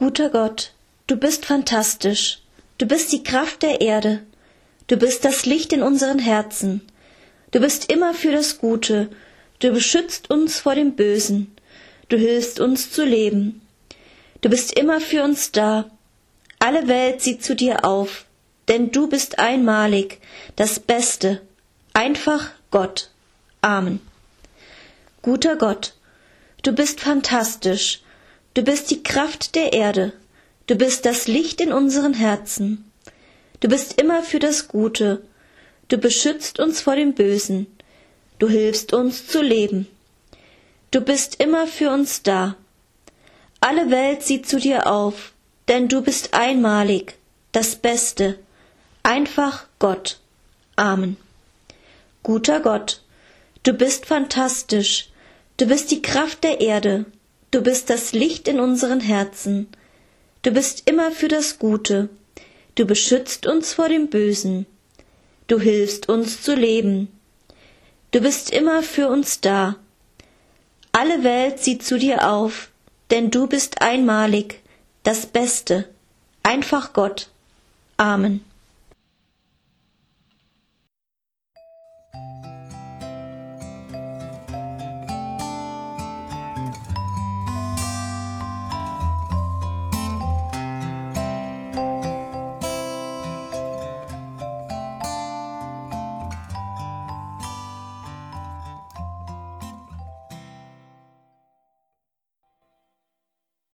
Guter Gott, du bist fantastisch. Du bist die Kraft der Erde. Du bist das Licht in unseren Herzen. Du bist immer für das Gute. Du beschützt uns vor dem Bösen. Du hilfst uns zu leben. Du bist immer für uns da. Alle Welt sieht zu dir auf, denn du bist einmalig, das Beste, einfach Gott. Amen. Guter Gott, du bist fantastisch. Du bist die Kraft der Erde. Du bist das Licht in unseren Herzen. Du bist immer für das Gute. Du beschützt uns vor dem Bösen. Du hilfst uns zu leben. Du bist immer für uns da. Alle Welt sieht zu dir auf, denn du bist einmalig, das Beste, einfach Gott. Amen. Guter Gott, du bist fantastisch, du bist die Kraft der Erde, du bist das Licht in unseren Herzen, Du bist immer für das Gute. Du beschützt uns vor dem Bösen. Du hilfst uns zu leben. Du bist immer für uns da. Alle Welt sieht zu dir auf, denn du bist einmalig, das Beste, einfach Gott. Amen.